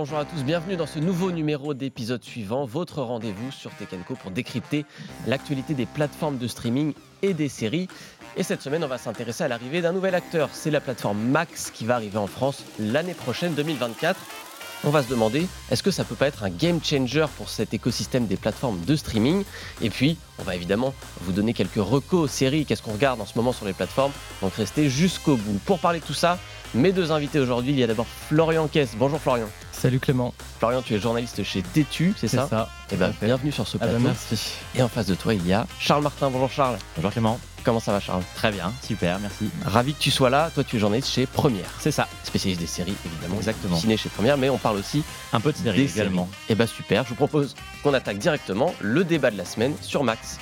bonjour à tous, bienvenue dans ce nouveau numéro d'épisode suivant, votre rendez-vous sur Tekenco pour décrypter l'actualité des plateformes de streaming et des séries. Et cette semaine, on va s'intéresser à l'arrivée d'un nouvel acteur, c'est la plateforme Max qui va arriver en France l'année prochaine, 2024. On va se demander, est-ce que ça peut pas être un game changer pour cet écosystème des plateformes de streaming? Et puis, on va évidemment vous donner quelques recos séries, qu'est-ce qu'on regarde en ce moment sur les plateformes. Donc restez jusqu'au bout. Pour parler de tout ça, mes deux invités aujourd'hui, il y a d'abord Florian Kess. Bonjour Florian. Salut Clément. Florian, tu es journaliste chez Tétu, c'est ça C'est ça? Eh ben, bienvenue sur ce Ah bah, plateau. merci. Et en face de toi, il y a Charles Martin. Bonjour Charles. Bonjour Clément. Comment ça va Charles? Très bien, super, merci. Ravi que tu sois là. Toi, tu es journaliste chez Première. C'est ça, Spécialiste des séries, évidemment. Exactement. Ciné chez Première, mais on parle aussi un peu de des séries. également. Eh ben super, je vous propose qu'on attaque directement le débat de la semaine sur Max.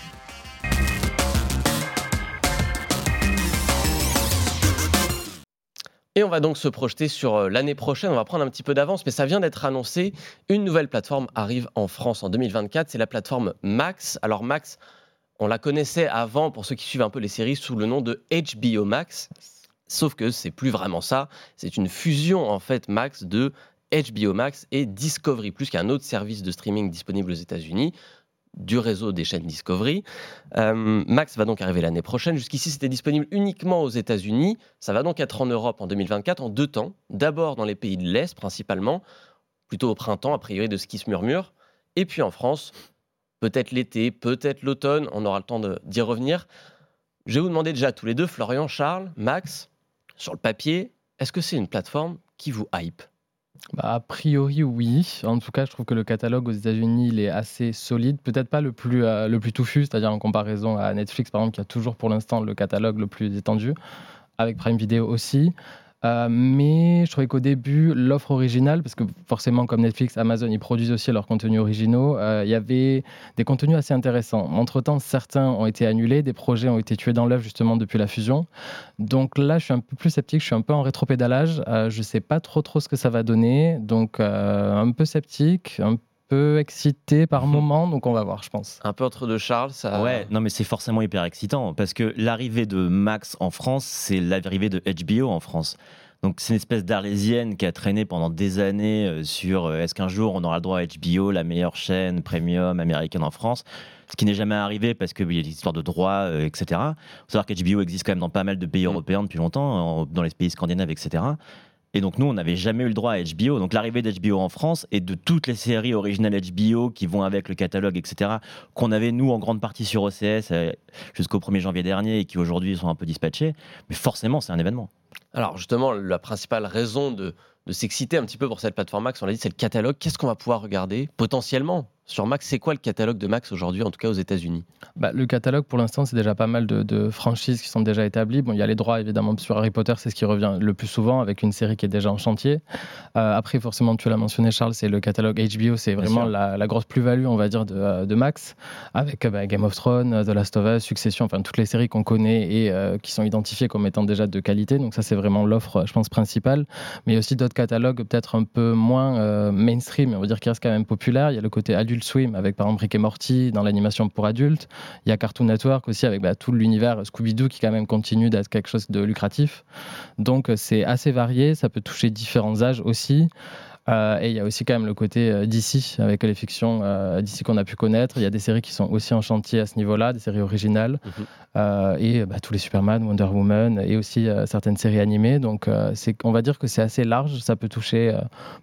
Et on va donc se projeter sur euh, l'année prochaine. On va prendre un petit peu d'avance, mais ça vient d'être annoncé. Une nouvelle plateforme arrive en France en 2024. C'est la plateforme Max. Alors Max, on la connaissait avant, pour ceux qui suivent un peu les séries, sous le nom de HBO Max. Sauf que c'est plus vraiment ça. C'est une fusion en fait Max de HBO Max et Discovery Plus, qui est un autre service de streaming disponible aux États-Unis du réseau des chaînes Discovery. Euh, Max va donc arriver l'année prochaine. Jusqu'ici, c'était disponible uniquement aux États-Unis. Ça va donc être en Europe en 2024 en deux temps. D'abord dans les pays de l'Est principalement, plutôt au printemps, a priori de ce qui se murmure. Et puis en France, peut-être l'été, peut-être l'automne. On aura le temps d'y revenir. Je vais vous demander déjà tous les deux, Florian, Charles, Max, sur le papier, est-ce que c'est une plateforme qui vous hype? Bah, a priori, oui. En tout cas, je trouve que le catalogue aux États-Unis, il est assez solide. Peut-être pas le plus, euh, le plus touffu, c'est-à-dire en comparaison à Netflix, par exemple, qui a toujours pour l'instant le catalogue le plus étendu, avec Prime Video aussi. Euh, mais je trouvais qu'au début, l'offre originale, parce que forcément, comme Netflix, Amazon, ils produisent aussi leurs contenus originaux, euh, il y avait des contenus assez intéressants. Entre-temps, certains ont été annulés, des projets ont été tués dans l'œuf justement depuis la fusion. Donc là, je suis un peu plus sceptique, je suis un peu en rétropédalage. Euh, je ne sais pas trop trop ce que ça va donner, donc euh, un peu sceptique, un peu excité par Mhm. moment, donc on va voir, je pense. Un peu entre deux, Charles ça... Ouais, non mais c'est forcément hyper excitant parce que l'arrivée de Max en France, c'est l'arrivée de HBO en France. Donc c'est une espèce d'arlésienne qui a traîné pendant des années euh, sur euh, est-ce qu'un jour on aura le droit à HBO, la meilleure chaîne premium américaine en France? Ce qui n'est jamais arrivé parce qu'il y a des histoires de droits, euh, etc. Il faut savoir qu'HBO existe quand même dans pas mal de pays Mm. européens depuis longtemps, en- dans les pays scandinaves, etc. Et donc nous, on n'avait jamais eu le droit à HBO. Donc l'arrivée d'HBO en France et de toutes les séries originales HBO qui vont avec le catalogue, etc., qu'on avait nous en grande partie sur OCS euh, jusqu'au 1er janvier dernier et qui aujourd'hui sont un peu dispatchés, mais forcément, c'est un événement. Alors justement, la principale raison de, de s'exciter un petit peu pour cette plateforme Max, on l'a dit, c'est le catalogue. Qu'est-ce qu'on va pouvoir regarder potentiellement? Sur Max C'est quoi le catalogue de Max aujourd'hui, en tout cas aux États-Unis? Bah, le catalogue, pour l'instant, c'est déjà pas mal de, de franchises qui sont déjà établies. Bon, il y a les droits, évidemment, sur Harry Potter, c'est ce qui revient le plus souvent, avec une série qui est déjà en chantier. Euh, après, forcément, tu l'as mentionné, Charles, c'est le catalogue HBO, c'est vraiment la, la grosse plus-value, on va dire, de, de Max, avec euh, bah, Game of Thrones, The Last of Us, Succession, enfin, toutes les séries qu'on connaît et euh, qui sont identifiées comme étant déjà de qualité. Donc ça, c'est vraiment l'offre, je pense, principale. Mais il y a aussi d'autres catalogues, peut-être un peu moins euh, mainstream, on va dire, qui restent quand même populaires. Il y a le côté Swim, avec, par exemple, Rick et Morty, dans l'animation pour adultes. Il y a Cartoon Network aussi avec bah, tout l'univers Scooby-Doo qui quand même continue d'être quelque chose de lucratif. Donc euh, c'est assez varié, ça peut toucher différents âges aussi. Euh, et il y a aussi quand même le côté euh, d'ici avec les fictions euh, d'ici qu'on a pu connaître. Il y a des séries qui sont aussi en chantier à ce niveau-là, des séries originales. Mhm. Euh, et bah, tous les Superman, Wonder Woman et aussi euh, certaines séries animées. Donc c'est, on va dire que c'est assez large, ça peut toucher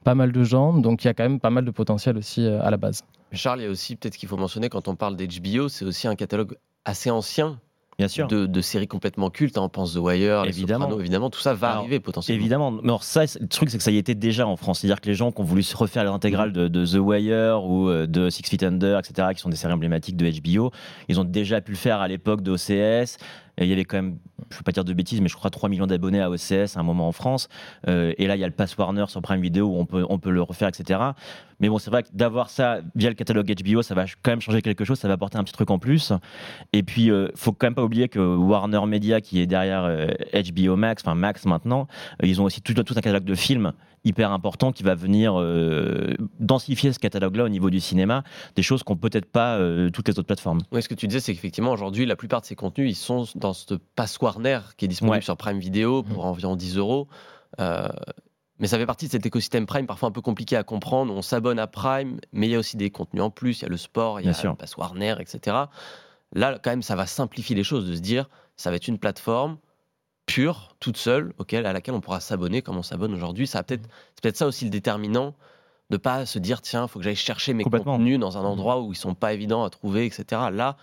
pas mal de gens. Donc il y a quand même pas mal de potentiel aussi à la base. Charles, il y a aussi peut-être qu'il faut mentionner quand on parle d'HBO, c'est aussi un catalogue assez ancien Bien sûr. de, de séries complètement cultes. hein. On pense The Wire, Les Évidemment. Sopranos, évidemment, tout ça va Alors, arriver potentiellement. Évidemment, mais alors ça, le truc, c'est que ça y était déjà en France. C'est-à-dire que les gens qui ont voulu se refaire l'intégrale de, de The Wire ou euh, de Six Feet Under, etc., qui sont des séries emblématiques de HBO, ils ont déjà pu le faire à l'époque de OCS. Il y avait quand même, je ne veux pas dire de bêtises, mais je crois 3 millions d'abonnés à OCS à un moment en France. Euh, et là, il y a le Pass Warner sur Prime Video où on peut, on peut le refaire, etc. Mais bon, c'est vrai que d'avoir ça via le catalogue HBO, ça va quand même changer quelque chose, ça va apporter un petit truc en plus. Et puis, euh, faut quand même pas oublier que Warner Media, qui est derrière euh, HBO Max, enfin Max maintenant, euh, ils ont aussi tout, un catalogue de films hyper important qui va venir euh, densifier ce catalogue-là au niveau du cinéma, des choses qu'ont peut-être pas euh, toutes les autres plateformes. Oui, ce que tu disais, c'est qu'effectivement, aujourd'hui, la plupart de ces contenus, ils sont dans ce Pass Warner qui est disponible Ouais. sur Prime Video pour Mm. environ 10 euros. Euh, Mais ça fait partie de cet écosystème Prime, parfois un peu compliqué à comprendre. On s'abonne à Prime, mais il y a aussi des contenus en plus. Il y a le sport, il y a le pass Warner, etc. Là, quand même, ça va simplifier les choses de se dire, ça va être une plateforme pure, toute seule, auquel, à laquelle on pourra s'abonner comme on s'abonne aujourd'hui. Ça peut-être, c'est peut-être ça aussi le déterminant de pas se dire tiens, il faut que j'aille chercher mes contenus dans un mmh. endroit où ils sont pas évidents à trouver, etc. Là,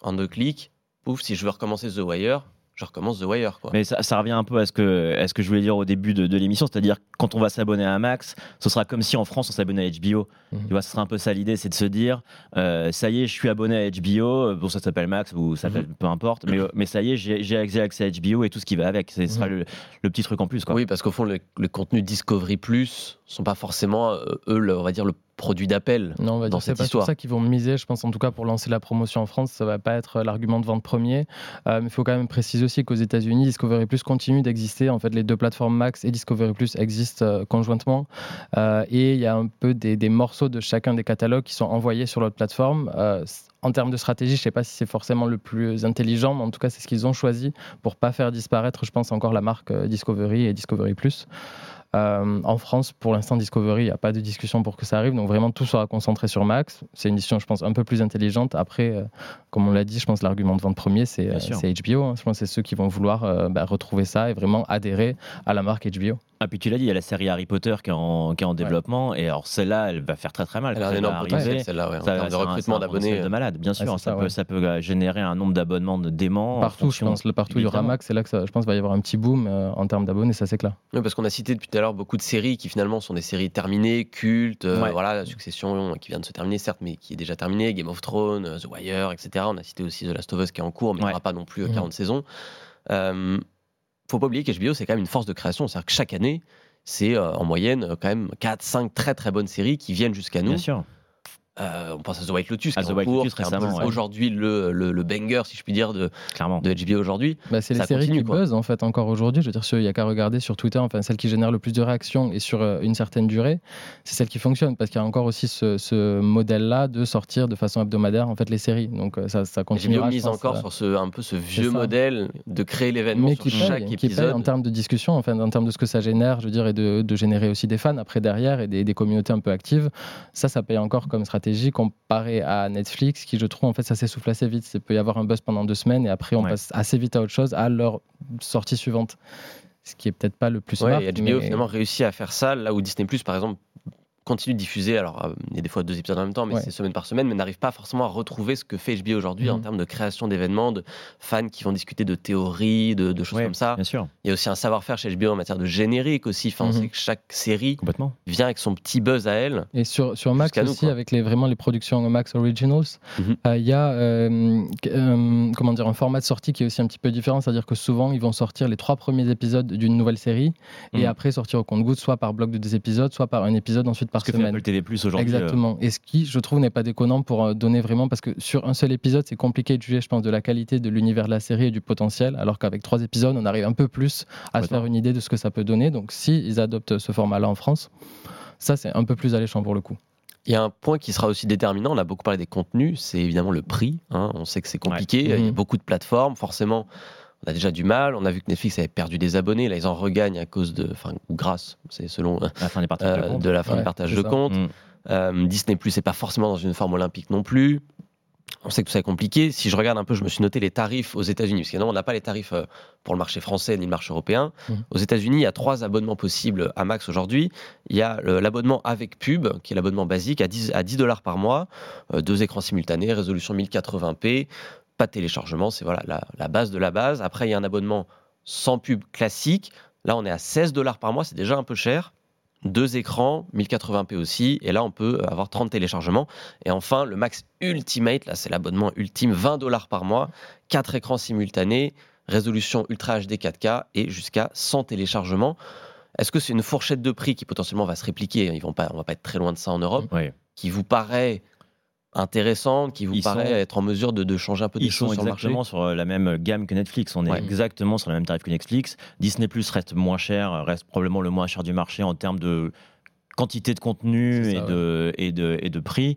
en deux clics, pouf, si je veux recommencer The Wire, je recommence The Wire. Quoi. Mais ça, revient un peu à ce que, à ce que je voulais dire au début de, l'émission, c'est-à-dire quand on va s'abonner à Max, ce sera comme si en France on s'abonnait à HBO. Mhm. Tu vois, ce sera un peu ça l'idée, c'est de se dire, euh, ça y est, je suis abonné à HBO, bon ça s'appelle Max ou ça mhm. peu importe, mais, mais ça y est, j'ai accès à HBO et tout ce qui va avec. Ce sera mhm. le, petit truc en plus. Quoi. Oui, parce qu'au fond, le, le, contenu Discovery Plus sont pas forcément euh, eux, on va dire le produit d'appel non, on va dans cette pas histoire. C'est ça qu'ils vont miser, je pense en tout cas pour lancer la promotion en France, ça va pas être l'argument de vente premier. Euh, il faut quand même préciser aussi qu'aux États-Unis, Discovery Plus continue d'exister. En fait, les deux plateformes Max et Discovery Plus existent euh, conjointement. Euh, et il y a un peu des, des, morceaux de chacun des catalogues qui sont envoyés sur l'autre plateforme. en termes de stratégie, je ne sais pas si c'est forcément le plus intelligent, mais en tout cas, c'est ce qu'ils ont choisi pour pas faire disparaître, je pense, encore la marque Discovery et Discovery Plus. Euh, en France, pour l'instant, Discovery, il n'y a pas de discussion pour que ça arrive. Donc vraiment, tout sera concentré sur Max. C'est une décision, je pense, un peu plus intelligente. Après, euh, comme on l'a dit, je pense que l'argument de vente premier, c'est HBO. Hein. Je pense que c'est ceux qui vont vouloir euh, bah, retrouver ça et vraiment adhérer à la marque HBO. Ah, puis tu l'as dit, il y a la série Harry Potter qui est en, qui est en développement. Et alors, celle-là, elle va faire très très mal. Elle a un énorme potentiel, celle-là, en termes de recrutement d'abonnés. de malade, bien sûr. ça, peut, ça, peut, générer un nombre d'abonnements de dément. Partout, je pense. Partout, il y aura Max. C'est là que ça, je pense va y avoir un petit boom en termes d'abonnés, ça c'est clair. Oui, parce qu'on a cité depuis tout à l'heure beaucoup de séries qui finalement sont des séries terminées, cultes, euh, voilà, la Succession qui vient de se terminer certes, mais qui est déjà terminée, Game of Thrones, euh, The Wire, etc. On a cité aussi The Last of Us qui est en cours, mais il n'y aura pas non plus 40 euh, mmh. saisons. Euh, faut pas oublier qu'HBO c'est quand même une force de création, c'est-à-dire que chaque année, c'est en moyenne quand même 4, 5 très très bonnes séries qui viennent jusqu'à nous. Bien sûr. Euh, on pense à The White Lotus, qui est récemment, aujourd'hui le, le, banger, si je puis dire, de, Clairement. de HBO aujourd'hui. Bah, c'est les séries qui buzzent en fait encore aujourd'hui. Je veux dire, il n'y a qu'à regarder sur Twitter, enfin celle qui génère le plus de réactions et sur euh, une certaine durée, c'est celle qui fonctionne parce qu'il y a encore aussi ce, modèle-là de sortir de façon hebdomadaire en fait les séries. Donc euh, ça, ça continue. HBO mise encore sur ce un peu ce vieux modèle de créer l'événement sur chaque épisode. en termes de discussion, enfin en termes de ce que ça génère, je veux dire, et de, générer aussi des fans après derrière et des, des communautés un peu actives. Ça, ça paye encore comme stratégie comparé à Netflix, qui je trouve en fait ça s'essouffle assez vite. Il peut y avoir un buzz pendant deux semaines et après on passe assez vite à autre chose, à leur sortie suivante. Ce qui est peut-être pas le plus smart. Ouais, HBO finalement réussi à faire ça, là où Disney Plus par exemple continue de diffuser. Alors, euh, il y a des fois deux épisodes en même temps, mais c'est semaine par semaine, mais n'arrive pas forcément à retrouver ce que fait HBO aujourd'hui en mhm. termes de création d'événements, de fans qui vont discuter de théories, de, choses comme ça. Bien sûr. Il y a aussi un savoir-faire chez HBO en matière de générique aussi. Enfin, mhm. c'est que chaque série vient avec son petit buzz à elle. Et sur, sur Max aussi, avec les, vraiment les productions Max Originals, mhm. euh, il y a euh, comment dire, un format de sortie qui est aussi un petit peu différent. C'est-à-dire que souvent, ils vont sortir les trois premiers épisodes d'une nouvelle série et après sortir au compte-goutte, soit par bloc de deux épisodes, soit par un épisode ensuite par que fait Apple TV Plus aujourd'hui. Exactement. Euh. Et ce qui, je trouve, n'est pas déconnant pour euh, donner vraiment, parce que sur un seul épisode, c'est compliqué de juger, je pense, de la qualité de l'univers de la série et du potentiel, alors qu'avec trois épisodes, on arrive un peu plus à se faire une idée de ce que ça peut donner. Donc, si ils adoptent ce format-là en France, ça, c'est un peu plus alléchant pour le coup. Il y a un point qui sera aussi déterminant, on a beaucoup parlé des contenus, c'est évidemment le prix. Hein. On sait que c'est compliqué, il y a mmh. beaucoup de plateformes, forcément on a déjà du mal. On a vu que Netflix avait perdu des abonnés. Là, ils en regagnent à cause de, enfin, ou grâce, c'est selon la fin des partages de, euh, la fin des partages de comptes. Mm. Euh, Disney Plus n'est pas forcément dans une forme olympique non plus. On sait que tout ça est compliqué. Si je regarde un peu, je me suis noté les tarifs aux États-Unis, parce que non, on n'a pas les tarifs euh, pour le marché français ni le marché européen. Mm. Aux États-Unis, il y a trois abonnements possibles à max aujourd'hui. Il y a l'abonnement avec pub, qui est l'abonnement basique à 10 à 10 dollars par mois, deux écrans simultanés, résolution 1080p, pas de téléchargement, c'est voilà la, base de la base. Après, il y a un abonnement sans pub classique. Là, on est à 16 dollars par mois, c'est déjà un peu cher. Deux écrans, 1080p aussi, et là on peut avoir 30 téléchargements. Et enfin, le Max Ultimate, là c'est l'abonnement ultime, 20 dollars par mois, quatre écrans simultanés, résolution Ultra HD 4K et jusqu'à 100 téléchargements. Est-ce que c'est une fourchette de prix qui potentiellement va se répliquer? Ils vont pas, On va pas être très loin de ça en Europe. Qui vous paraît intéressante qui vous paraît être en mesure de, changer un peu des choses sur le marché Ils sont exactement sur la même gamme que Netflix. On est exactement sur le même tarif que Netflix. Disney Plus reste moins cher, reste probablement le moins cher du marché en termes de quantité de contenu et, de, et, de, et de prix.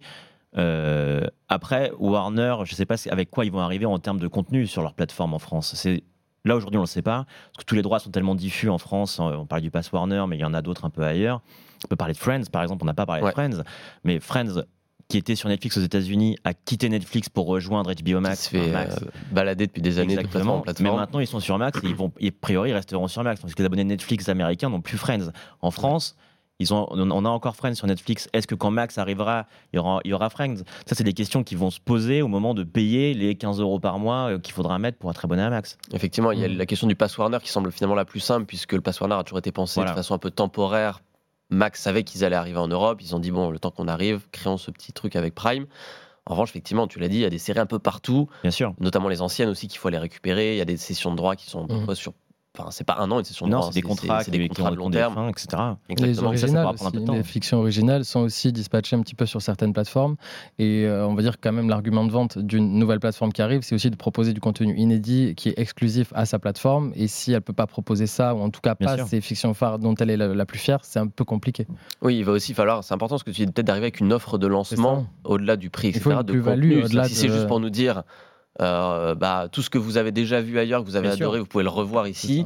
Euh, après, Warner, je ne sais pas avec quoi ils vont arriver en termes de contenu sur leur plateforme en France. C'est Là, aujourd'hui, on ne le sait pas, parce que tous les droits sont tellement diffus en France. euh, On parle du Pass Warner, mais il y en a d'autres un peu ailleurs. On peut parler de Friends, par exemple. On n'a pas parlé Ouais. de Friends, mais Friends, qui était sur Netflix aux États-Unis, a quitté Netflix pour rejoindre HBO Qui Max. se fait Max. euh, balader depuis des années de plateforme en Exactement. Mais maintenant, ils sont sur Max et ils vont, et a priori, ils resteront sur Max. Parce que les abonnés Netflix américains n'ont plus Friends. En France, ils ont, on a encore Friends sur Netflix. Est-ce que quand Max arrivera, il y aura, il y aura Friends? Ça, c'est des questions qui vont se poser au moment de payer les 15 euros par mois euh, qu'il faudra mettre pour être abonné à Max. Effectivement, il y a Mm. la question du pass Warner qui semble finalement la plus simple, puisque le pass Warner a toujours été pensé Voilà. de façon un peu temporaire. Max savait qu'ils allaient arriver en Europe. Ils ont dit, bon, le temps qu'on arrive, créons ce petit truc avec Prime. En revanche, effectivement, tu l'as dit, il y a des séries un peu partout, Bien sûr. notamment les anciennes aussi qu'il faut aller récupérer. Il y a des sessions de droit qui sont Mhm. parfois sur. Enfin, c'est pas un an une session de Non, droit. c'est des contrats, c'est des contrats de long terme. fins, etc. Les Exactement. ça, ça originales, pourra prendre un peu de aussi, temps. les fictions originales sont aussi dispatchées un petit peu sur certaines plateformes. Et euh, on va dire quand même l'argument de vente d'une nouvelle plateforme qui arrive, c'est aussi de proposer du contenu inédit qui est exclusif à sa plateforme. Et si elle peut pas proposer ça, ou en tout cas Bien pas sûr. ces fictions phares dont elle est la, la plus fière, c'est un peu compliqué. Oui, il va aussi falloir, c'est important ce que tu dis, peut-être d'arriver avec une offre de lancement au-delà du prix, Il etc. faut une de contenu. au-delà Si c'est de- juste pour nous dire, euh, bah, tout ce que vous avez déjà vu ailleurs, que vous avez Bien sûr. adoré, vous pouvez le revoir ici.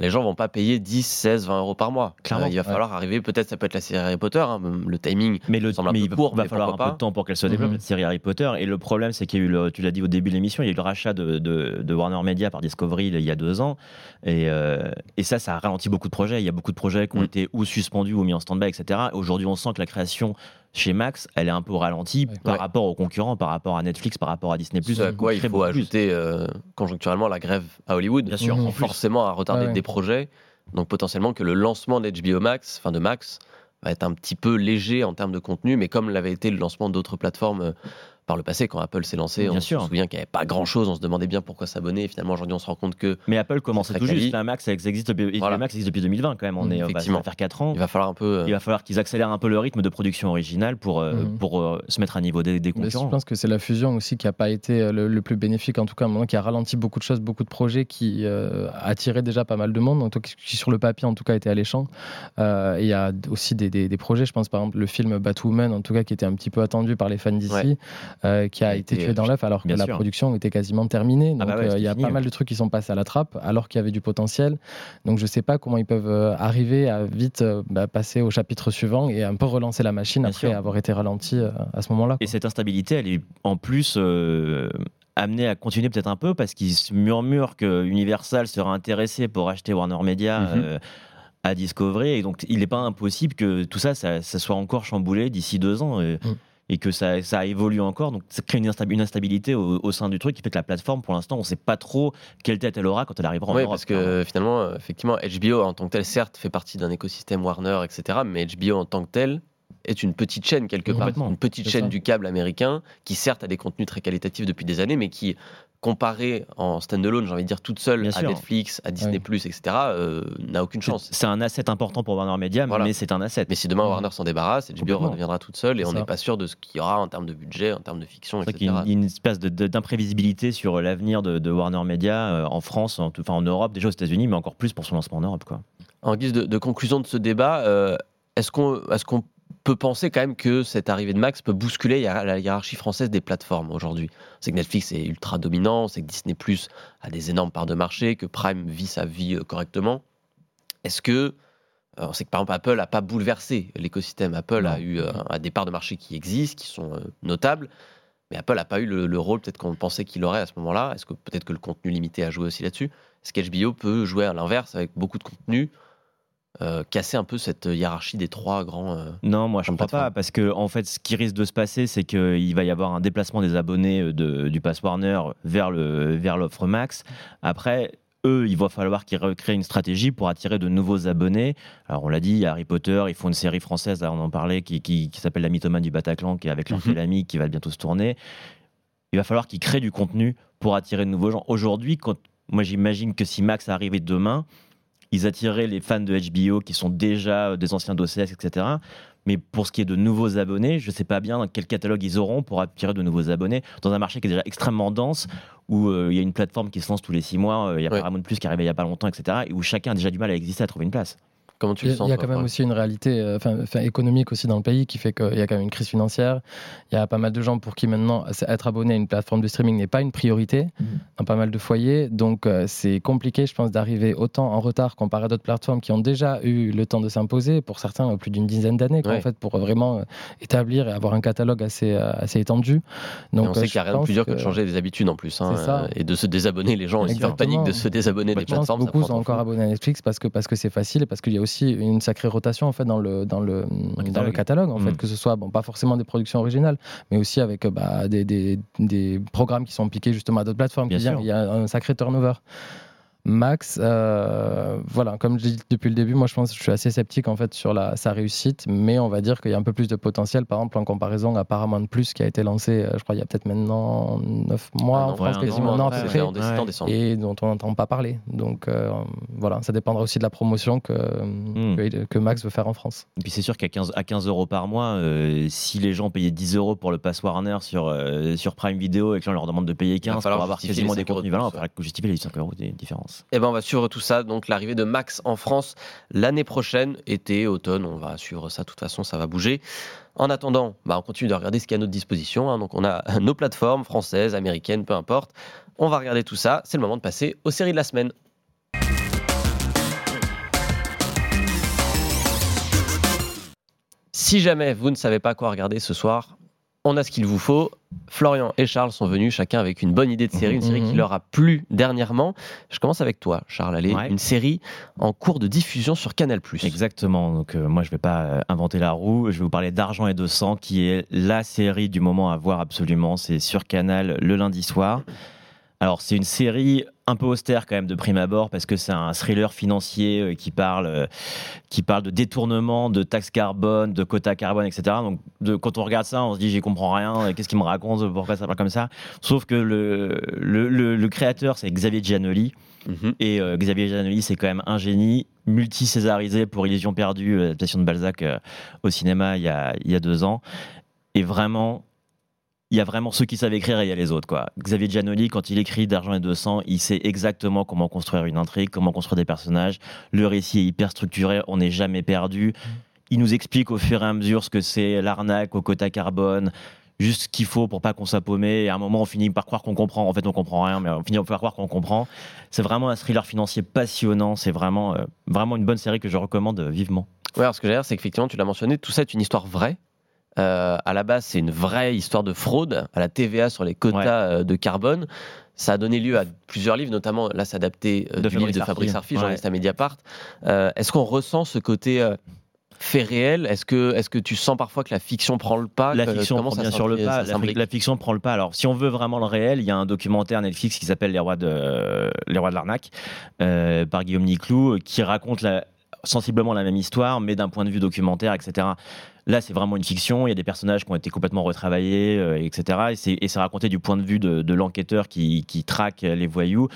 Les gens vont pas payer 10, 16, 20 euros par mois. Clairement, Euh, il va ouais. falloir arriver, peut-être ça peut être la série Harry Potter, hein, le timing. Mais, le, semble un mais peu il va, court, va mais falloir un peu de temps pour qu'elle se développe, Mhm. cette série Harry Potter. Et le problème, c'est qu'il y a eu, le- tu l'as dit au début de l'émission, il y a eu le rachat de, de- de Warner Media par Discovery il y a deux ans. Et, euh, et ça, ça a ralenti beaucoup de projets. Il y a beaucoup de projets qui ont Mhm. été ou suspendus ou mis en stand-by, etc. Aujourd'hui, on sent que la création chez Max, elle est un peu ralentie Ouais. par Ouais. rapport aux concurrents, par rapport à Netflix, par rapport à Disney+. Ce à quoi il Très faut ajouter euh, conjoncturellement la grève à Hollywood, Bien sûr, qui forcément à retarder ouais. des projets. Donc potentiellement que le lancement d'HBO Max, enfin de Max, va être un petit peu léger en termes de contenu, mais comme l'avait été le lancement d'autres plateformes euh, par le passé, quand Apple s'est lancé, Bien on sûr. se souvient qu'il n'y avait pas grand-chose, on se demandait bien pourquoi s'abonner, et finalement aujourd'hui on se rend compte que Mais Apple commençait tout quali. juste. La Max, elle existe depuis, Voilà. la Max existe depuis 2020 quand même. On Mhm, est, on va- ça effectivement. va faire 4 ans. il va falloir un peu... euh, Il va falloir qu'ils accélèrent un peu le rythme de production originale pour, euh, Mhm. pour euh, se mettre à niveau des, des Mais concurrents. je pense que c'est la fusion aussi qui n'a pas été le, le plus bénéfique, en tout cas, à un moment qui a ralenti beaucoup de choses, beaucoup de projets qui euh, attiraient déjà pas mal de monde, donc, qui, qui, sur le papier en tout cas était alléchant. Euh, il y a aussi des, des- des projets, je pense par exemple le film Batwoman, en tout cas qui était un petit peu attendu par les fans d'ici, Ouais. Euh, qui a été tué dans l'œuf alors que la sûr. production était quasiment terminée. Ah Donc bah ouais, euh, il y a fini, pas ouais. mal de trucs qui sont passés à la trappe alors qu'il y avait du potentiel. Donc je sais pas comment ils peuvent euh, arriver à vite euh, bah, passer au chapitre suivant et un peu relancer la machine Bien après sûr. avoir été ralenti euh, à ce moment-là. Et cette instabilité, elle est en plus euh, amenée à continuer peut-être un peu parce qu'ils murmurent que Universal sera intéressé pour acheter Warner Media. Mhm. euh, à Discovery et donc il n'est pas impossible que tout ça, ça, ça soit encore chamboulé d'ici deux ans et, Mm. Et que ça, ça évolue encore donc ça crée une, instab- une instabilité au, au sein du truc qui fait que la plateforme pour l'instant on ne sait pas trop quelle tête elle aura quand elle arrivera en Oui, Europe, parce que finalement, effectivement, HBO en tant que tel, certes, fait partie d'un écosystème Warner, etc. Mais HBO en tant que tel est une petite chaîne quelque part, une petite chaîne ça. du câble américain qui certes a des contenus très qualitatifs depuis des années, mais qui comparé en standalone, j'ai envie de dire toute seule Bien à sûr. Netflix, à Disney+, etc. euh, n'a aucune chance. c'est un asset important pour Warner Media Voilà. mais c'est un asset Mais si demain. Warner s'en débarrasse, HBO Complètement. redeviendra toute seule et on n'est pas sûr de ce qu'il y aura en termes de budget, en termes de fiction, etc. qu'il y a une, une espèce d'imprévisibilité sur l'avenir de, de Warner Media euh, en France, en, enfin en Europe, déjà aux États-Unis, mais encore plus pour son lancement en Europe. Quoi. En guise de, de conclusion de ce débat, euh, est-ce qu'on est qu'on peut penser quand même que cette arrivée de Max peut bousculer la hiérarchie française des plateformes aujourd'hui C'est que Netflix est ultra dominant, c'est que Disney Plus a des énormes parts de marché, que Prime vit sa vie euh, correctement. Est-ce que euh, on sait que par exemple Apple n'a pas bouleversé l'écosystème. Apple a eu euh, a des parts de marché qui existent, qui sont notables, mais Apple n'a pas eu le, le rôle peut-être qu'on pensait qu'il aurait à ce moment-là. Est-ce que peut-être que le contenu limité a joué aussi là-dessus? Est-ce qu'HBO peut jouer à l'inverse avec beaucoup de contenu euh, casser un peu cette hiérarchie des trois grands. euh, Non, moi je ne crois pas, parce que en fait, ce qui risque de se passer, c'est qu'il va y avoir un déplacement des abonnés euh, de- du Pass Warner vers le vers l'offre Max. Après. Eux, il va falloir qu'ils recréent une stratégie pour attirer de nouveaux abonnés. Alors, on l'a dit, Harry Potter, ils font une série française, là, on en parlait, qui, qui, qui s'appelle La mythomane du Bataclan, qui est avec leur Mhm. l'ami, qui va bientôt se tourner. Il va falloir qu'ils créent du contenu pour attirer de nouveaux gens. Aujourd'hui, quand, moi j'imagine que si Max arrivait demain, ils attiraient les fans de HBO qui sont déjà euh, des anciens d'OCS, etc. Mais pour ce qui est de nouveaux abonnés, je ne sais pas bien quel catalogue ils auront pour attirer de nouveaux abonnés dans un marché qui est déjà extrêmement dense, où euh, il y a une plateforme qui se lance tous les six mois, euh, il y a Ouais. Paramount Plus qui arrive il n'y a pas longtemps, etc. Et où chacun a déjà du mal à exister, à trouver une place. Comment tu le Il y a- sens il y a quand même aussi une réalité euh, enfin, économique aussi dans le pays qui fait qu'il y a quand même une crise financière. Il y a pas mal de gens pour qui maintenant c'est- être abonné à une plateforme de streaming n'est pas une priorité Mhm. dans pas mal de foyers. Donc euh, c'est compliqué, je pense, d'arriver autant en retard comparé à d'autres plateformes qui ont déjà eu le temps de s'imposer. Pour certains, plus d'une dizaine d'années, Ouais. en fait, pour vraiment euh, établir et avoir un catalogue assez, assez étendu. Et Donc on sait qu'il n'y a rien de plus dur que de changer des habitudes en plus. hein, C'est ça. et de se désabonner. Les gens ont aussi leur panique de se désabonner des plateformes. beaucoup sont encore fou. abonnés à Netflix parce que parce que c'est facile et parce qu'il y a aussi une sacrée rotation en fait dans le dans le dans le catalogue. catalogue en fait Mm. que ce soit bon pas forcément des productions originales mais aussi avec bah, des, des, des programmes qui sont piqués justement à d'autres plateformes Bien qui viennent. sûr. il y a un sacré turnover. Max, euh, voilà, comme je dis depuis le début, moi je pense que je suis assez sceptique en fait sur la, sa réussite, mais on va dire qu'il y a un peu plus de potentiel, par exemple en comparaison à Paramount Plus qui a été lancé, euh, je crois il y a peut-être maintenant 9 mois en an, France, ouais, quasiment un an à peu près. Ouais. et dont on n'entend pas parler. Donc euh, voilà, ça dépendra aussi de la promotion que, Hmm. que, que Max veut faire en France. Et puis c'est sûr qu'à 15, à 15 euros par mois, euh, si les gens payaient 10 euros pour le pass Warner sur, euh, sur Prime Video et que là on leur demande de payer 15 pour avoir quasiment des 5 euros contenus, on plus, va falloir justifier les 5 euros de différence. Eh ben, on va suivre tout ça. Donc, l'arrivée de Max en France l'année prochaine, été, automne. On va suivre ça. De toute façon, ça va bouger. En attendant, bah, on continue de regarder ce qu'il y a à notre disposition. hein. On a nos plateformes françaises, américaines, peu importe. On va regarder tout ça. C'est le moment de passer aux séries de la semaine. Si jamais vous ne savez pas quoi regarder ce soir, on a ce qu'il vous faut. Florian et Charles sont venus chacun avec une bonne idée de série, une série qui Mhm. leur a plu dernièrement. Je commence avec toi, Charles. Allez, Ouais. une série en cours de diffusion sur Canal+. Exactement. Donc euh, moi je vais pas euh, inventer la roue. Je vais vous parler d'Argent et de sang, qui est la série du moment à voir absolument. C'est sur Canal le lundi soir. Alors c'est une série un peu austère quand même de prime abord parce que c'est un thriller financier euh, qui parle euh, qui parle de détournement, de taxes carbone, de quotas carbone, etc. Donc de, quand on regarde ça, on se dit j'y comprends rien. Qu'est-ce qu'il me raconte Pourquoi ça parle comme ça? Sauf que le le, le- le créateur c'est Xavier Giannoli. Mhm. Et euh, Xavier Giannoli, c'est quand même un génie, multi-césarisé pour Illusion perdue, l'adaptation de Balzac euh, au cinéma il y, a, il y a deux ans. Et vraiment, il y a vraiment ceux qui savent écrire et il y a les autres. Quoi. Xavier Giannoli, quand il écrit D'argent et de sang, il sait exactement comment construire une intrigue, comment construire des personnages. Le récit est hyper structuré, on n'est jamais perdu. Il nous explique au fur et à mesure ce que c'est l'arnaque au quota carbone, juste ce qu'il faut pour pas qu'on soit paumé. Et à un moment, on finit par croire qu'on comprend. En fait, on comprend rien, mais on finit par croire qu'on comprend. C'est vraiment un thriller financier passionnant. C'est vraiment, euh, vraiment une bonne série que je recommande vivement. Ouais, alors ce que j'ai dire, c'est qu'effectivement, tu l'as mentionné, tout ça est une histoire vraie. Euh, à la base, c'est une vraie histoire de fraude à la TVA sur les quotas Ouais. euh, de carbone. Ça a donné lieu à plusieurs livres, notamment là, c'est adapté euh, De du livre Fabrice de Fabrice Arfi. Ouais. journaliste à Mediapart. Euh, Est-ce qu'on ressent ce côté euh, fait réel? Est-ce que, est que tu sens parfois que la fiction prend le pas? La fiction prend bien sûr le pas. La, fiction prend le pas. Alors, si on veut vraiment le réel, il y a un documentaire Netflix qui s'appelle Les Rois de Les Rois de l'arnaque euh, par Guillaume Niclou qui raconte la- sensiblement la même histoire, mais d'un point de vue documentaire, etc. Là, c'est vraiment une fiction. Il y a des personnages qui ont été complètement retravaillés, euh, etc. Et c'est, et c'est raconté du point de vue de, de l'enquêteur qui, qui traque les voyous.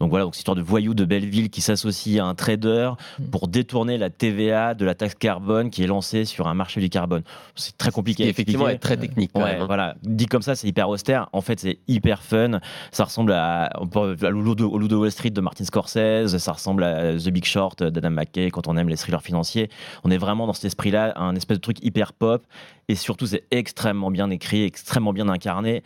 Donc voilà, donc c'est histoire de voyous de Belleville qui s'associe à un trader pour détourner la TVA de la taxe carbone qui est lancée sur un marché du carbone. C'est très compliqué. Qui effectivement est très technique. quand Ouais, même, hein. voilà. Dit comme ça, c'est hyper austère. En fait, c'est hyper fun. Ça ressemble à, à Loup de, au Loup de Wall Street de Martin Scorsese. Ça ressemble à The Big Short d'Adam McKay quand on aime les thrillers financiers. On est vraiment dans cet esprit-là, un espèce de truc hyper pop. Et surtout, c'est extrêmement bien écrit, extrêmement bien incarné.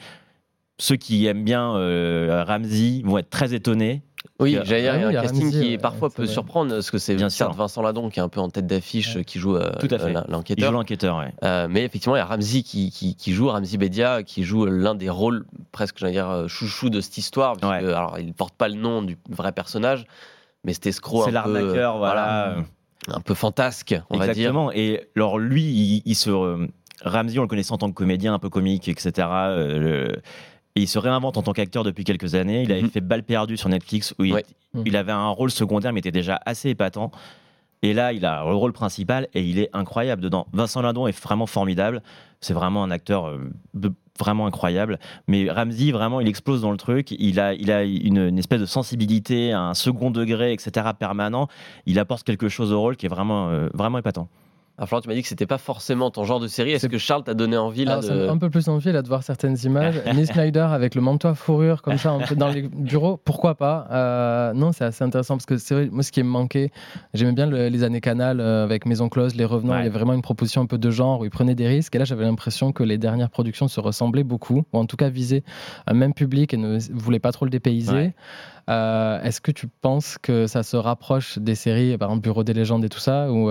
Ceux qui aiment bien euh, Ramsey vont être très étonnés. Oui, Ah j'allais dire, il y a oui, un casting Ramsey, qui ouais, parfois peut vrai. surprendre, parce que c'est Bien sûr. Vincent Ladon qui est un peu en tête d'affiche, Ouais. qui joue euh, Tout à fait. euh, l'enquêteur. l'enquêteur, ouais. Euh, mais effectivement, il y a Ramsey qui, qui, qui joue, Ramsey Bedia, qui joue l'un des rôles presque, j'allais dire, euh, chouchou de cette histoire. puisque, alors, il ne porte pas le nom du vrai personnage, mais cet escroc C'est un peu, l'arnaqueur, euh, voilà. Un peu fantasque, on va dire. Exactement. Et alors lui, il, il se euh, Ramsey, on le connaissait en tant que comédien, un peu comique, etc. euh, le- et il se réinvente en tant qu'acteur depuis quelques années. Il avait Mhm. fait Balle perdue sur Netflix où il, Ouais. il avait un rôle secondaire, mais était déjà assez épatant. Et là, il a le rôle principal et il est incroyable dedans. Vincent Lindon est vraiment formidable. C'est vraiment un acteur euh, vraiment incroyable. Mais Ramsey, vraiment, il explose dans le truc. Il a, il a une, une espèce de sensibilité, un second degré, etc. permanent. Il apporte quelque chose au rôle qui est vraiment, euh, vraiment épatant. Alors, Florent, tu m'as dit que c'était pas forcément ton genre de série. Est-ce que Charles t'a donné envie là Alors, me de... un peu plus envie là, de voir certaines images. Nick Snyder avec le manteau à fourrure comme ça dans les bureaux, pourquoi pas? Euh, Non, c'est assez intéressant parce que c'est vrai, moi ce qui me manquait, j'aimais bien le- les années Canal euh, avec Maison Close, Les Revenants, Ouais. il y avait vraiment une proposition un peu de genre où ils prenaient des risques. Et là, j'avais l'impression que les dernières productions se ressemblaient beaucoup, ou en tout cas visaient un même public et ne voulaient pas trop le dépayser. Ouais. Euh, Est-ce que tu penses que ça se rapproche des séries, par exemple Bureau des légendes et tout ça, ou,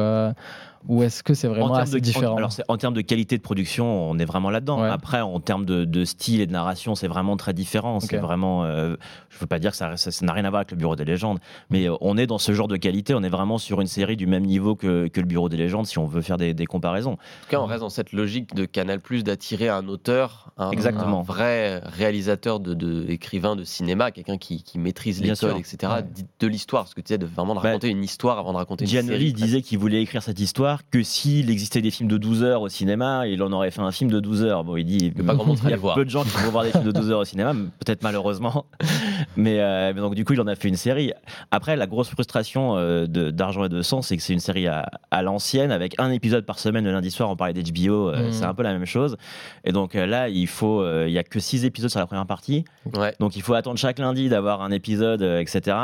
ou est-ce que c'est vraiment termes assez de, différent en, alors c'est- en termes de qualité de production, on est vraiment là-dedans. Ouais. Après, en termes de, de style et de narration, c'est vraiment très différent. C'est Ok. vraiment, euh, je veux pas dire que ça n'a rien à voir avec le Bureau des légendes, mais euh, on est dans ce genre de qualité. On est vraiment sur une série du même niveau que, que le Bureau des légendes, si on veut faire des, des comparaisons. En tout cas, on reste dans cette logique de Canal Plus d'attirer un auteur, un, Exactement. un vrai réalisateur de, de écrivain de cinéma, quelqu'un qui, qui maîtrise les codes, etc. Ouais. De l'histoire, ce que tu disais, de vraiment de Bah, raconter une histoire avant de raconter une Gianoli série. disait qu'il voulait écrire cette histoire que s'il existait des films de 12 heures au cinéma, il en aurait fait un film de 12 heures. Bon, il dit Que pas grand monde il y a peu de gens qui vont voir des films de 12 heures au cinéma, peut-être malheureusement. Mais, euh, mais donc du coup, il en a fait une série. Après, la grosse frustration euh, d'argent et de sang, c'est que c'est une série à, à l'ancienne avec un épisode par semaine le lundi soir. On parlait d'HBO, euh, Mhm. c'est un peu la même chose. Et donc euh, là, il faut, euh, il y a que 6 épisodes sur la première partie. Ouais. Donc il faut attendre chaque lundi d'avoir un épisode, euh, etc.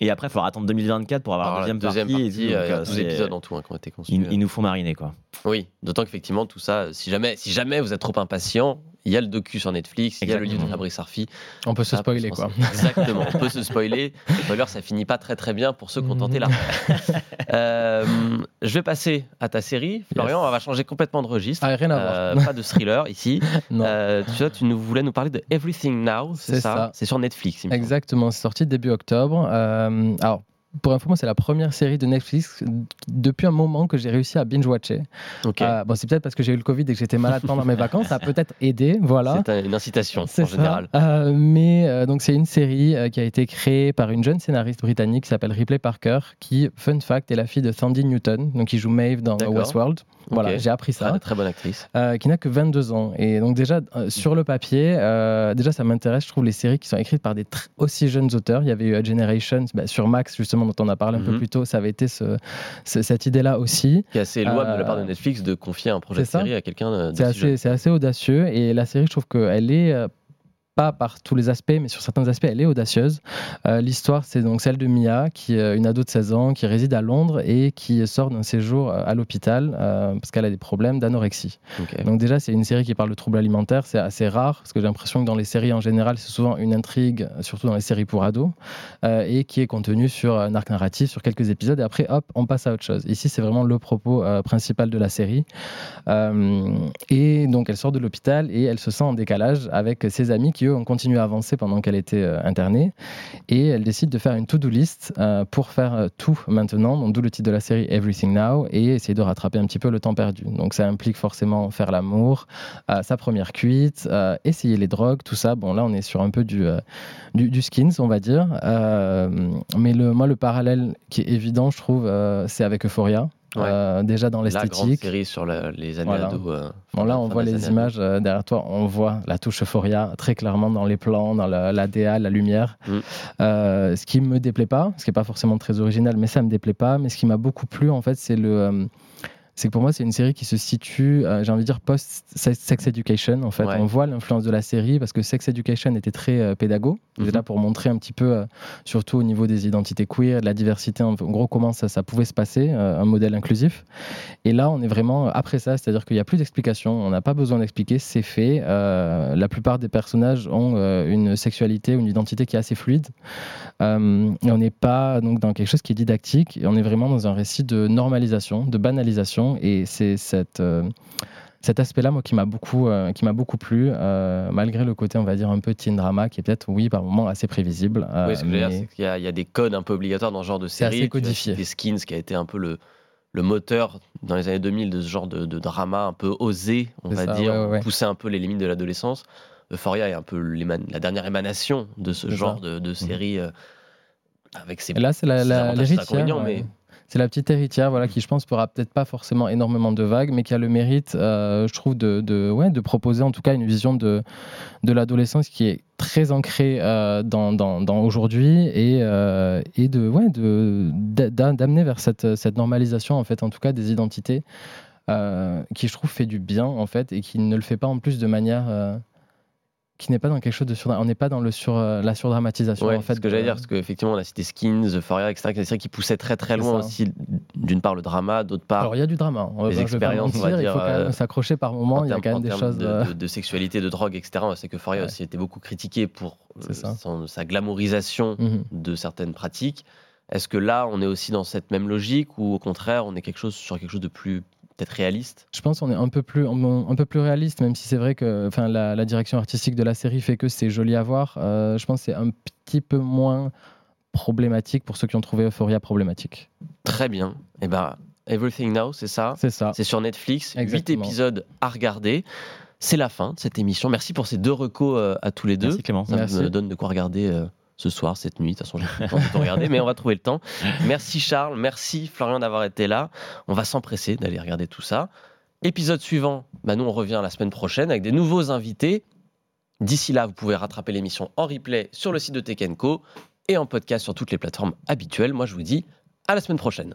Et après, il faudra attendre 2024 pour avoir Alors, la la deuxième, partie. et tout. Donc, euh, 12 c'est- épisodes en tout hein, qui ont été conçus. Ils, ils nous font mariner, quoi. Oui, d'autant qu'effectivement, tout ça, si jamais, si jamais vous êtes trop impatient, il y a le docu sur Netflix, il y a le livre de. Fabrice Arfi. On peut se spoiler quoi. Exactement, on peut se spoiler. Les spoilers, ça finit pas très très bien pour ceux qui ont tenté la. Euh, je vais passer à ta série. Florian, on va changer complètement de registre. Ah, rien à Euh, voir. pas de thriller ici. Non. Euh, tu vois, tu nous voulais nous parler de Everything Now, c'est ça, ça. C'est sur Netflix. Exactement, c'est sorti début octobre. Euh, alors, pour info, moi, c'est la première série de Netflix depuis un moment que j'ai réussi à binge-watcher. Euh, bon, c'est peut-être parce que j'ai eu le Covid et que j'étais malade pendant mes vacances, ça a peut-être aidé, voilà. C'est un- une incitation en ça. général. Euh, mais euh, donc c'est une série qui a été créée par une jeune scénariste britannique qui s'appelle Ripley Parker, qui, fun fact, est la fille de Sandy Newton, donc qui joue Maeve dans. Westworld. Voilà, j'ai appris ça. Très, très bonne actrice. qui n'a que 22 ans. Et donc déjà, sur le papier, déjà ça m'intéresse, je trouve, les séries qui sont écrites par des aussi jeunes auteurs. Il y avait eu A Generations, bah, sur Max, justement, dont on a parlé un peu Mhm. plus tôt, ça avait été ce- ce- cette idée-là aussi. Qui est assez louable de la part de Euh, Netflix de confier un projet de série à quelqu'un de C'est jeune. assez, c'est assez audacieux. Et la série, je trouve qu'elle est... euh, pas par tous les aspects, mais sur certains aspects, elle est audacieuse. Euh, L'histoire, c'est donc celle de Mia, qui est une ado de 16 ans, qui réside à Londres et qui sort d'un séjour euh, à l'hôpital euh, parce qu'elle a des problèmes d'anorexie. Donc déjà, c'est une série qui parle de troubles alimentaires, c'est assez rare, parce que j'ai l'impression que dans les séries en général, c'est souvent une intrigue, surtout dans les séries pour ados, euh, et qui est contenue sur un arc narratif, sur quelques épisodes, et après, hop, on passe à autre chose. Ici, c'est vraiment le propos euh, principal de la série. Euh, et donc, elle sort de l'hôpital et elle se sent en décalage avec ses amis qui, eux, ont continué à avancer pendant qu'elle était euh, internée. Et elle décide de faire une to-do list euh, pour faire euh, tout maintenant, d'où le titre de la série Everything Now, et essayer de rattraper un petit peu le temps perdu. Donc ça implique forcément faire l'amour, sa première cuite, essayer les drogues, tout ça. Bon, là, on est sur un peu du, du, skins, on va dire. Mais moi, le parallèle qui est évident, je trouve, c'est avec Euphoria. Ouais. Euh, déjà dans La grande l'esthétique. série sur la- les années Voilà. ados. euh, Bon, là, on voit les images euh, derrière toi, on voit la touche Euphoria très clairement dans les plans, dans la, la DA, la lumière. Mm. Ce qui me déplaît pas, ce qui est pas forcément très original, mais ça me déplaît pas. Mais ce qui m'a beaucoup plu, en fait, c'est le. C'est que pour moi, c'est une série qui se situe, euh, j'ai envie de dire, post-Sex Education. En fait, Ouais. on voit l'influence de la série parce que Sex Education était très euh, pédago. C'était Mhm. là pour montrer un petit peu, euh, surtout au niveau des identités queer, de la diversité, en gros, comment ça, ça pouvait se passer, euh, un modèle inclusif. Et là, on est vraiment après ça, c'est-à-dire qu'il n'y a plus d'explication, on n'a pas besoin d'expliquer, c'est fait. La plupart des personnages ont une sexualité ou une identité qui est assez fluide. Et on n'est pas donc dans quelque chose qui est didactique, et on est vraiment dans un récit de normalisation, de banalisation. Et c'est cette. euh, cet aspect-là, moi, qui m'a beaucoup, euh, qui m'a beaucoup plu, euh, malgré le côté, on va dire, un peu teen drama, qui est peut-être, oui, par moments assez prévisible. euh, Oui, ce que je veux dire, mais- c'est qu'il y, a- il y a des codes un peu obligatoires dans ce genre de C'est assez série. Tu as codifié. cité Skins, qui a été un peu le, le moteur dans les années 2000 de ce genre de, de drama un peu osé, on C'est va ça, dire, ouais, ouais, ouais. pousser un peu les limites de l'adolescence. Euphoria est un peu la dernière émanation de ce C'est genre de, de série avec ses Et là, c'est la- la- l'héritière. inconvénients, ouais. C'est la petite héritière, voilà, qui je pense fera peut-être pas forcément énormément de vagues, mais qui a le mérite, euh, je trouve, de, ouais, de proposer en tout cas une vision de, de l'adolescence qui est très ancrée euh, dans, aujourd'hui et, euh, et de, ouais, de, d'a- d'amener vers cette, cette normalisation, en fait, en tout cas, des identités. qui je trouve fait du bien en fait et qui ne le fait pas en plus de manière qui n'est pas dans quelque chose de sur on n'est pas dans le sur euh, la surdramatisation Ouais, en fait ce que j'allais dire, parce qu'effectivement, on a cité Skins, Euphoria, etc., qui sont des séries qui poussaient très très C'est loin ça. aussi, d'une part le drama, d'autre part Alors il y a du drama. On les expériences, on va mentir, il dire, faut quand euh, même s'accrocher par moment. en Il y a quand même des choses. de, euh, de- de sexualité, de drogue, etc. On sait que Euphoria Ouais. aussi était beaucoup critiqué pour euh, C'est son- sa glamourisation mhm. de certaines pratiques. Est-ce que là, on est aussi dans cette même logique ou au contraire, on est quelque chose sur quelque chose de plus peut-être réaliste Je pense qu'on est un peu plus un, peu plus réaliste, même si c'est vrai que enfin la, la direction artistique de la série fait que c'est joli à voir. Euh, je pense que c'est un petit peu moins problématique pour ceux qui ont trouvé Euphoria problématique. Très bien. Et ben, Everything Now, c'est ça? C'est ça. C'est sur Netflix. Exactement. épisodes à regarder. C'est la fin de cette émission. Merci pour ces deux recos euh, à tous les deux. Merci Clément. Ça Merci. me donne de quoi regarder euh, ce soir, cette nuit. De toute façon, j'ai pas le regarder, mais on va trouver le temps. Merci Charles, merci Florian d'avoir été là. On va s'empresser d'aller regarder tout ça. Épisode suivant, bah nous on revient la semaine prochaine avec des nouveaux invités. D'ici là, vous pouvez rattraper l'émission en replay sur le site de Tekenco et en podcast sur toutes les plateformes habituelles. Moi, je vous dis à la semaine prochaine.